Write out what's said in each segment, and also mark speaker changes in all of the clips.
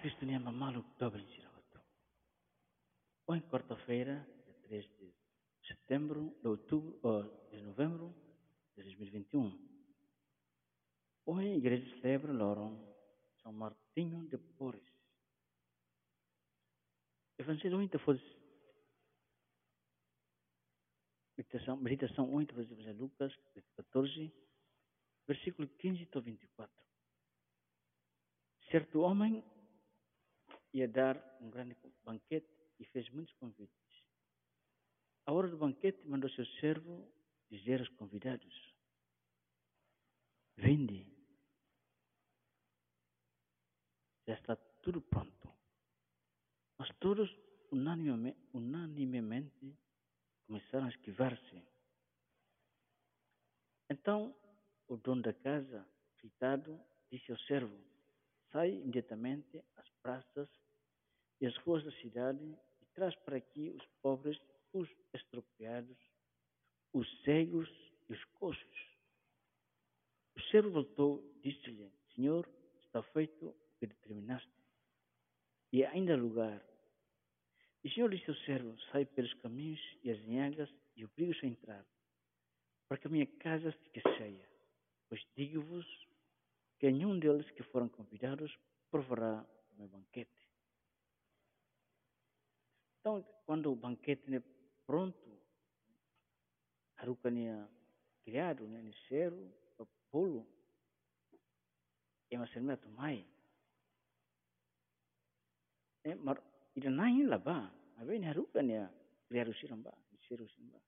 Speaker 1: Cristo nem malu dobre em Sirabato. Hoje, quarta-feira, 3 de setembro, de outubro, ou de novembro de 2021. Hoje a igreja celebra Loron São Martinho de Porres. Evangelho hoje foi meditação, meditação hoje foi de Lucas, 14, versículo 15 a 24. Certo homem ia dar um grande banquete e fez muitos convites. A hora do banquete mandou seu servo dizer aos convidados: Vinde, já está tudo pronto. Mas todos unanimemente, unanimemente começaram a esquivar-se. Então o dono da casa, irritado, disse ao servo: Sai imediatamente às praças e às ruas da cidade e traz para aqui os pobres, os estropiados, os cegos e os coxos. O servo voltou e disse-lhe: Senhor, está feito o que determinaste. E ainda há lugar. E o Senhor disse ao servo: Sai pelos caminhos e as vinhagas e obriga-os a entrar, para que a minha casa fique cheia. Pois digo-vos que nenhum deles que foram convidados banquete é pronto, a ruca é criado, né, cheiro, o bolo, é uma semana tomai. É, mas ele não é lá, ba. A ver, a ruca é criado siramba, cheiro siramba.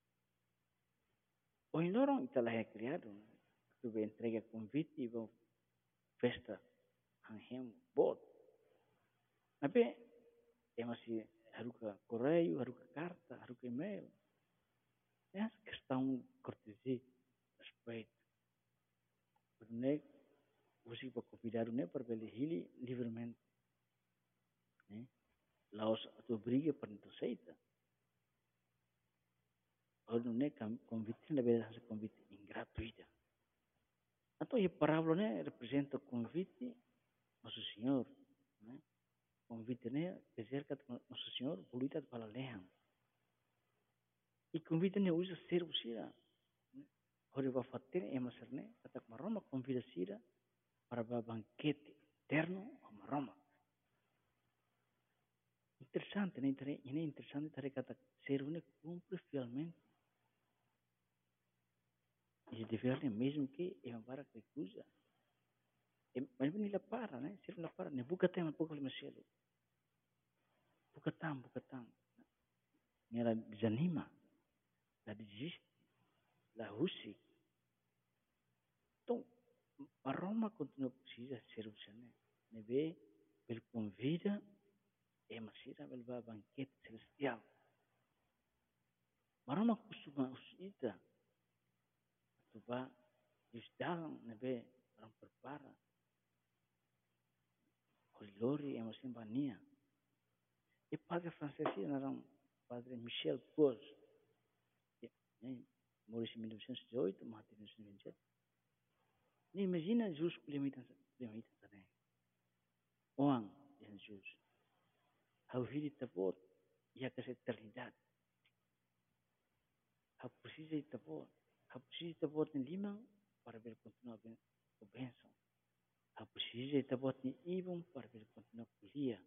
Speaker 1: O indorong ita lah é criado, tu entrega convite e vão festa hanghem bot. Tapi, é masih haruka correio, haruka carta, haruka e-mail. É essa questão de cortesia, respeito. Porque você pode convidar o para ele livremente. Né? Lá a tua briga para não aceita. Ou não é convite, na verdade, convite gratuita. Então, a parábola né, representa o convite Nosso Senhor. Né? Convite ne beserkat Nosso Senhor bolita para lehan. E convite ne usa ser usira. Hori va fatir e maserne atak maroma convida sira para ba banquete eterno a maroma. Interessante, né? Ini interessante tare kata ser une cumpre fielmente. E de verdade mesmo que é uma vara que usa. Mas ele para, né? Ser la para, ne buka tema pouco lhe mexelo. Bukatam, bukatam. Ela desanima, ela desiste, ela russi. Então, a Roma continua precisa ser usada. Ne vê, ele convida, e masira ele vai a banquete celestial. Mas Roma costuma usar tu vai dalam ne vê, orang prepara. Olori é uma simbania. E padre francês era um padre Michel Pous. Morreu em 1918, morreu em 1927. Nem imagina que limita limita também. Oang yang Jesus. Hau hidup tabot ia ke eternidade. Hau precisa de tabot. Hau precisa de tabot em lima para ver continuar o benção. Hau precisa de tabot em ibum para ver continuar kuliah.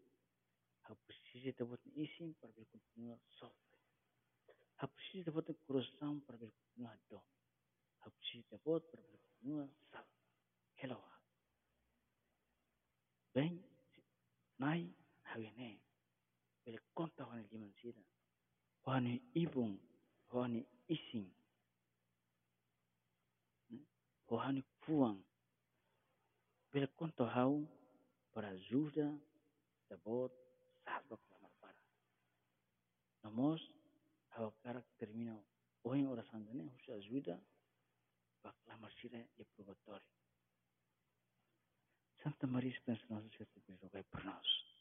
Speaker 1: Há precisa de botar isim para ver continuar sofre. Há precisa de botar coração para ver continuar dom. Há precisa de botar para ver continuar sal. Hello. Bem, nai hawene. Ele conta o que mansira. Wani ibung, wani isim. Wani fuang. Ele conta hau para ajuda da bota salva clamar para. Namos, ao cara que termina ou em oração de Deus, você ajuda para clamar sira e probatório. Santa Maria, pensa nossa certeza, rogai por nós.